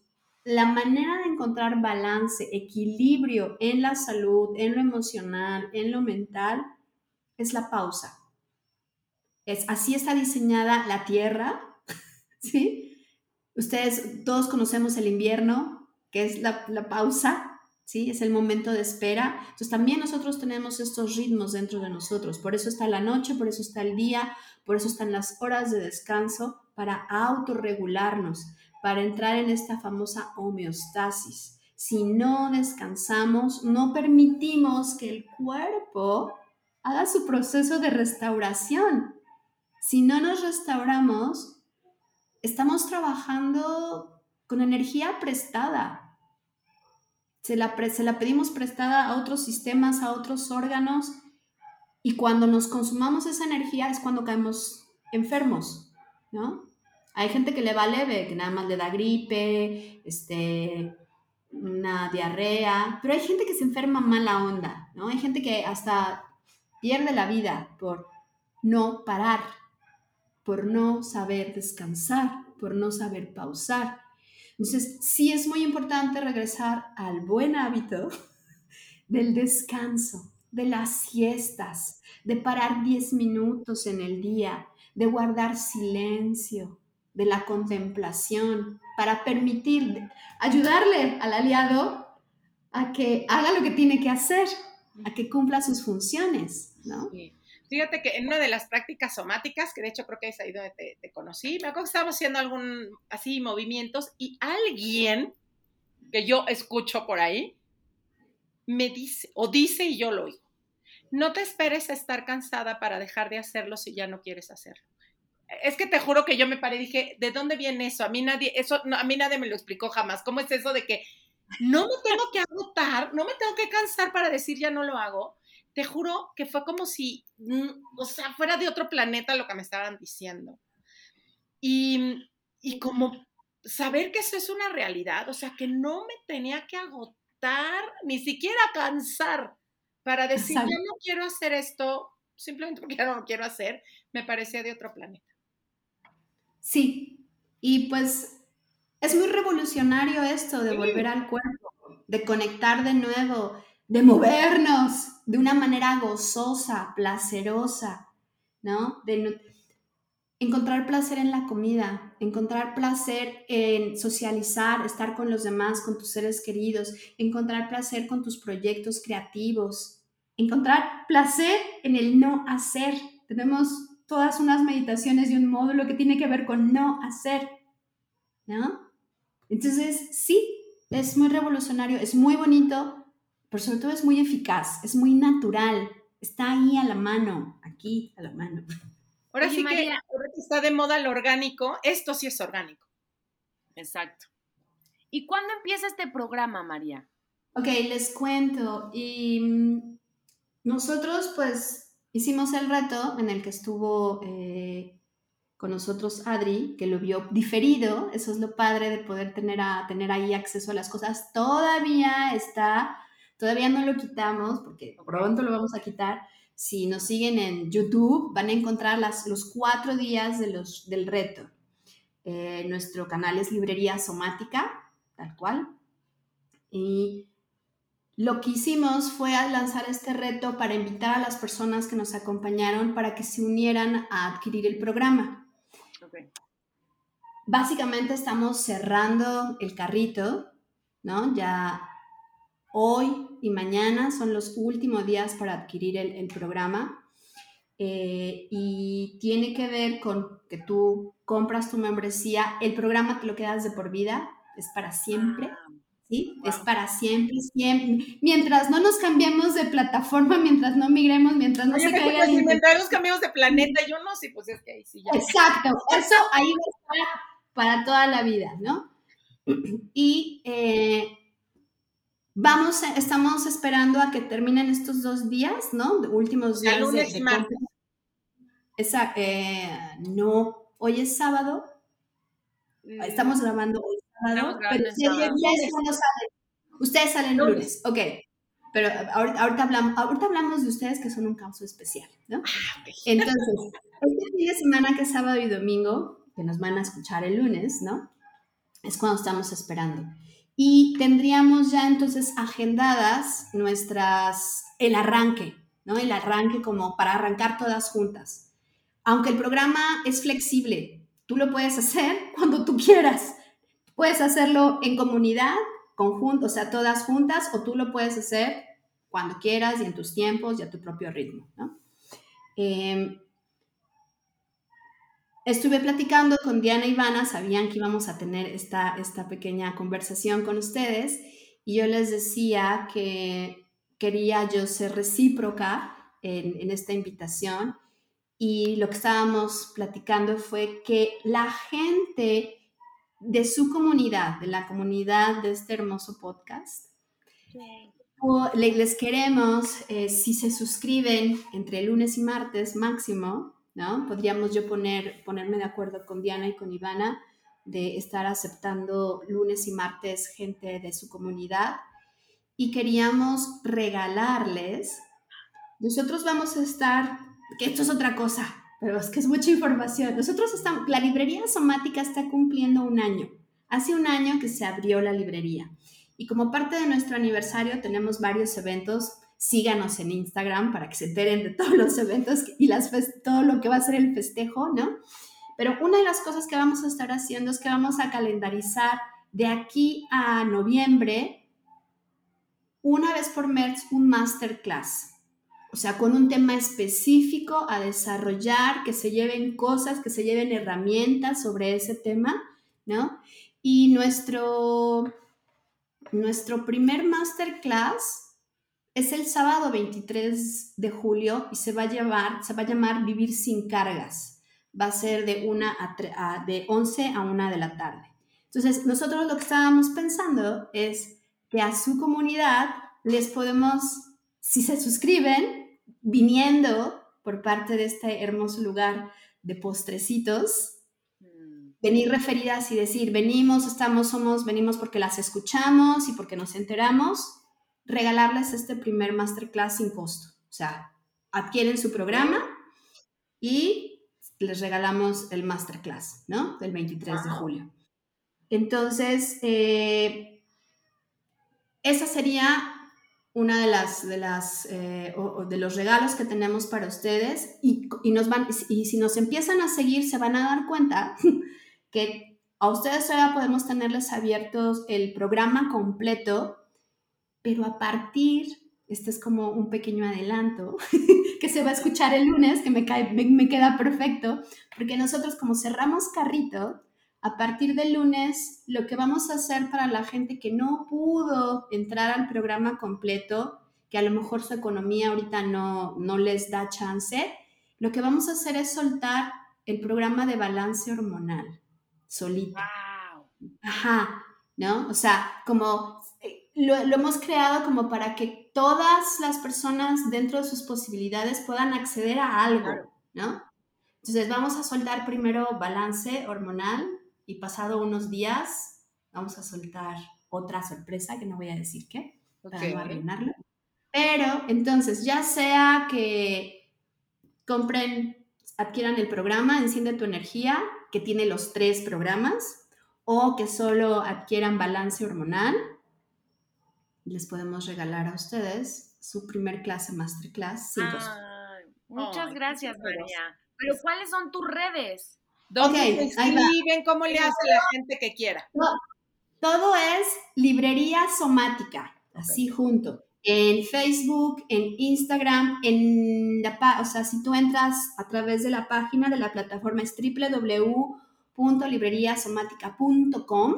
la manera de encontrar balance, equilibrio en la salud, en lo emocional, en lo mental, es la pausa. Es, así está diseñada la Tierra, <laughs> ¿sí? Ustedes todos conocemos el invierno, que es la, pausa, ¿sí? Es el momento de espera. Entonces también nosotros tenemos estos ritmos dentro de nosotros. Por eso está la noche, por eso está el día, por eso están las horas de descanso para autorregularnos para entrar en esta famosa homeostasis. Si no descansamos, no permitimos que el cuerpo haga su proceso de restauración. Si no nos restauramos, estamos trabajando con energía prestada. Se la, pedimos prestada a otros sistemas, a otros órganos, y cuando nos consumamos esa energía es cuando caemos enfermos, ¿no? Hay gente que le va leve, que nada más le da gripe, este, una diarrea, pero hay gente que se enferma mala onda, ¿no? Hay gente que hasta pierde la vida por no parar, por no saber descansar, por no saber pausar. Entonces, sí es muy importante regresar al buen hábito <laughs> del descanso, de las siestas, de parar 10 minutos en el día, de guardar silencio, de la contemplación, para permitir, ayudarle al aliado a que haga lo que tiene que hacer, a que cumpla sus funciones, ¿no? Fíjate que en una de las prácticas somáticas, que de hecho creo que es ahí donde te, conocí, me acuerdo que estábamos haciendo algún así movimientos y alguien que yo escucho por ahí me dice, o dice y yo lo oigo, no te esperes a estar cansada para dejar de hacerlo si ya no quieres hacerlo es que te juro que yo me paré y dije, ¿de dónde viene eso? A mí nadie, eso, a mí nadie me lo explicó jamás. ¿Cómo es eso de que no me tengo que agotar, no me tengo que cansar para decir ya no lo hago? Te juro que fue como si, o sea, fuera de otro planeta lo que me estaban diciendo. Y, y como saber que eso es una realidad, o sea, que no me tenía que agotar, ni siquiera cansar para decir, ya no quiero hacer esto, simplemente porque no lo quiero hacer, me parecía de otro planeta. Sí, y pues es muy revolucionario esto de volver al cuerpo, de conectar de nuevo, de movernos de una manera gozosa, placerosa, ¿no? De encontrar placer en la comida, encontrar placer en socializar, estar con los demás, con tus seres queridos, encontrar placer con tus proyectos creativos, encontrar placer en el no hacer. Tenemos todas unas meditaciones y un módulo que tiene que ver con no hacer, ¿no? Entonces, sí, es muy revolucionario, es muy bonito, pero sobre todo es muy eficaz, es muy natural, está ahí a la mano, aquí a la mano. Ahora sí que está de moda lo orgánico, esto sí es orgánico. Exacto. ¿Y cuándo empieza este programa, María? Ok, les cuento. Y mm, nosotros, pues, hicimos el reto en el que estuvo eh, con nosotros Adri, que lo vio diferido. Eso es lo padre de poder tener, a, tener ahí acceso a las cosas. Todavía está, todavía no lo quitamos, porque pronto lo vamos a quitar. Si nos siguen en YouTube, van a encontrar las, los cuatro días de los, del reto. Eh, nuestro canal es Librería Somática, tal cual. Y lo que hicimos fue lanzar este reto para invitar a las personas que nos acompañaron para que se unieran a adquirir el programa. Básicamente estamos cerrando el carrito, ¿no? Ya hoy y mañana son los últimos días para adquirir el, programa. Eh, y tiene que ver con que tú compras tu membresía, el programa te lo quedas de por vida, es para siempre. Ah, ¿Sí? Es para siempre, siempre. Mientras no nos cambiemos de plataforma, mientras no migremos, mientras no se caiga pues, mientras nos de planeta, yo no, sí, pues es que ahí sí ya. Exacto, eso ahí va a estar para toda la vida, ¿no? <clears throat> Y eh, vamos, estamos esperando a que terminen estos dos días, ¿no? Últimos días. lunes de, y martes. Exacto. Eh, no, hoy es sábado. Mm. Estamos grabando hoy sábado, pero ustedes salen lunes. lunes. Ok. Pero ahorita, hablamos, ahorita hablamos de ustedes que son un caso especial, ¿no? Ah, Entonces, este fin de semana que es sábado y domingo, que nos van a escuchar el lunes, ¿no? Es cuando estamos esperando. Y tendríamos ya entonces agendadas nuestras, el arranque, ¿no? El arranque como para arrancar todas juntas. Aunque el programa es flexible, tú lo puedes hacer <laughs> cuando tú quieras. Puedes hacerlo en comunidad, conjunto, o sea, todas juntas, o tú lo puedes hacer cuando quieras y en tus tiempos y a tu propio ritmo, ¿no? Em, Estuve platicando con Diana y Ivana, sabían que íbamos a tener esta, esta pequeña conversación con ustedes y yo les decía que quería yo ser recíproca en, en esta invitación y lo que estábamos platicando fue que la gente de su comunidad, de la comunidad de este hermoso podcast, les queremos, eh, si se suscriben entre lunes y martes máximo, Podríamos yo poner, ponerme de acuerdo con Diana y con Ivana de estar aceptando lunes y martes gente de su comunidad y queríamos regalarles. Nosotros vamos a estar, que esto es otra cosa, pero es que es mucha información. Nosotros estamos, la librería somática está cumpliendo un año. Hace un año que se abrió la librería. Y como parte de nuestro aniversario tenemos varios eventos síganos en Instagram para que se enteren de todos los eventos y las todo lo que va a ser el festejo, ¿no? Pero una de las cosas que vamos a estar haciendo es que vamos a calendarizar de aquí a noviembre, una vez por mes, un masterclass. O sea, con un tema específico a desarrollar, que se lleven cosas, que se lleven herramientas sobre ese tema, ¿no? Y nuestro, nuestro primer masterclass es el sábado 23 de julio y se va a llamar, se va a llamar Vivir sin cargas. Va a ser de, una a, de 11 a 1 de la tarde. Entonces, nosotros lo que estábamos pensando es que a su comunidad les podemos, si se suscriben, viniendo por parte de este hermoso lugar de postrecitos, mm. venir referidas y decir, venimos, estamos, somos, venimos porque las escuchamos y porque nos enteramos regalarles este primer masterclass sin costo. O sea, adquieren su programa y les regalamos el masterclass, ¿no? Del 23 de julio. Entonces, eh, esa sería una de las, de las, eh, de los regalos que tenemos para ustedes y, nos van, y si nos empiezan a seguir se van a dar cuenta <laughs> que a ustedes ahora podemos tenerles abiertos el programa completo pero a partir, este es como un pequeño adelanto, <laughs> que se va a escuchar el lunes, que me, cae, me, queda perfecto, porque nosotros como cerramos carrito, a partir del lunes, lo que vamos a hacer para la gente que no pudo entrar al programa completo, que a lo mejor su economía ahorita no, no les da chance, lo que vamos a hacer es soltar el programa de balance hormonal solito. Wow. Ajá, ¿no? O sea, como lo, hemos creado como para que todas las personas dentro de sus posibilidades puedan acceder a algo, ¿no? Entonces vamos a soltar primero balance hormonal y pasado unos días vamos a soltar otra sorpresa que no voy a decir qué, para no arruinarlo. Pero entonces ya sea que compren, adquieran el programa, enciende tu energía que tiene los tres programas o que solo adquieran balance hormonal, les podemos regalar a ustedes su primer clase masterclass sin costo. Muchas gracias, María. Pero ¿cuáles son tus redes? ¿Dónde se escriben? ¿Cómo le hace la gente que quiera? todo es librería somática, así junto. En Facebook, en Instagram, en la o sea, si tú entras a través de la página de la plataforma es www.libreriasomática.com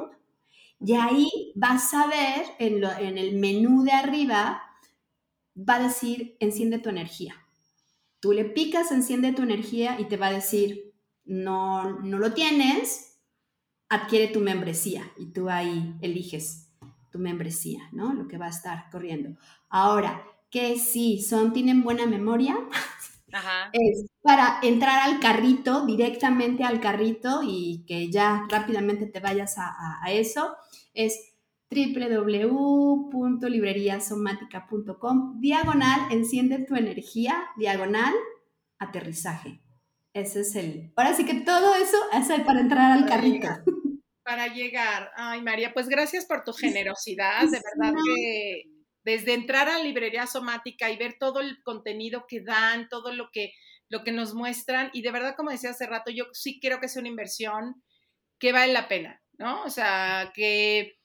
y ahí vas a ver en, en el menú de arriba, va a decir enciende tu energía. Tú le picas enciende tu energía y te va a decir no, no lo tienes, adquiere tu membresía y tú ahí eliges tu membresía, ¿no? Lo que va a estar corriendo. Ahora, que si son, tienen buena memoria, <laughs> es para entrar al carrito, directamente al carrito y que ya rápidamente te vayas a, a eso, es www.libreriasomática.com, diagonal, enciende tu energía, diagonal, aterrizaje. Ese es el. Ahora sí que todo eso es el para entrar al carrito. Para llegar. Ay, María, pues gracias por tu generosidad. De verdad que desde entrar a librería somática y ver todo el contenido que dan, todo lo que, lo que nos muestran, y de verdad, como decía hace rato, yo sí creo que es una inversión que vale la pena, ¿no? O sea, que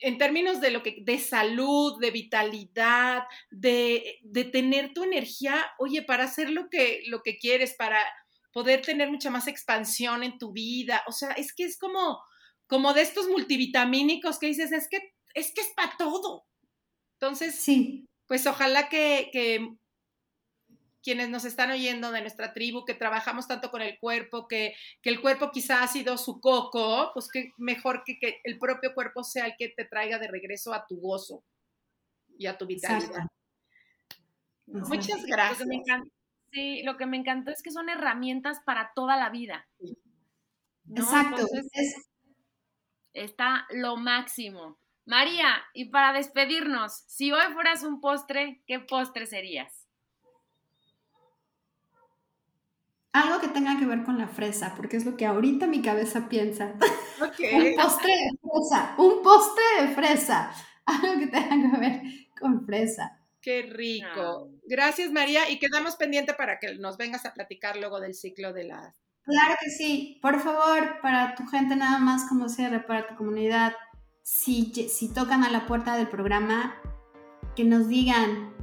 en términos de lo que, de salud, de vitalidad, de, de, tener tu energía, oye, para hacer lo que, lo que quieres, para poder tener mucha más expansión en tu vida. O sea, es que es como, como de estos multivitamínicos que dices, es que es que es para todo. Entonces, sí. pues ojalá que, que, quienes nos están oyendo de nuestra tribu, que trabajamos tanto con el cuerpo, que, que el cuerpo quizá ha sido su coco, pues que mejor que, que, el propio cuerpo sea el que te traiga de regreso a tu gozo y a tu vitalidad. Muchas gracias. Sí, lo que me encantó es que son herramientas para toda la vida. Exacto. está lo máximo. María, y para despedirnos, si hoy fueras un postre, ¿qué postre serías? Algo que tenga que ver con la fresa, porque es lo que ahorita mi cabeza piensa. <laughs> un postre de fresa, un postre de fresa. Algo que tenga que ver con fresa. Qué rico. Gracias, María. Y quedamos pendiente para que nos vengas a platicar luego del ciclo de la... Claro que sí. Por favor, para tu gente nada más como cierre, para tu comunidad, si, si tocan a la puerta del programa, que nos digan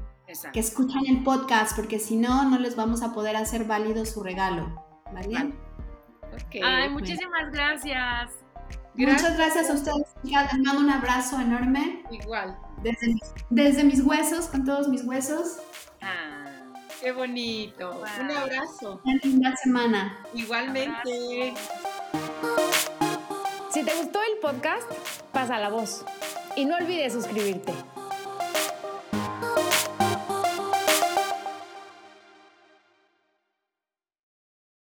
que escuchan el podcast, porque si no, no les vamos a poder hacer válido su regalo. ¿Vale? Ay, muchísimas gracias. Muchas gracias a ustedes. Les mando un abrazo enorme. Igual. Desde mis, desde mis huesos, con todos mis huesos. Ah, qué bonito. Un abrazo. Una linda semana. Igualmente. Si te gustó el podcast, pasa la voz. Y no olvides suscribirte.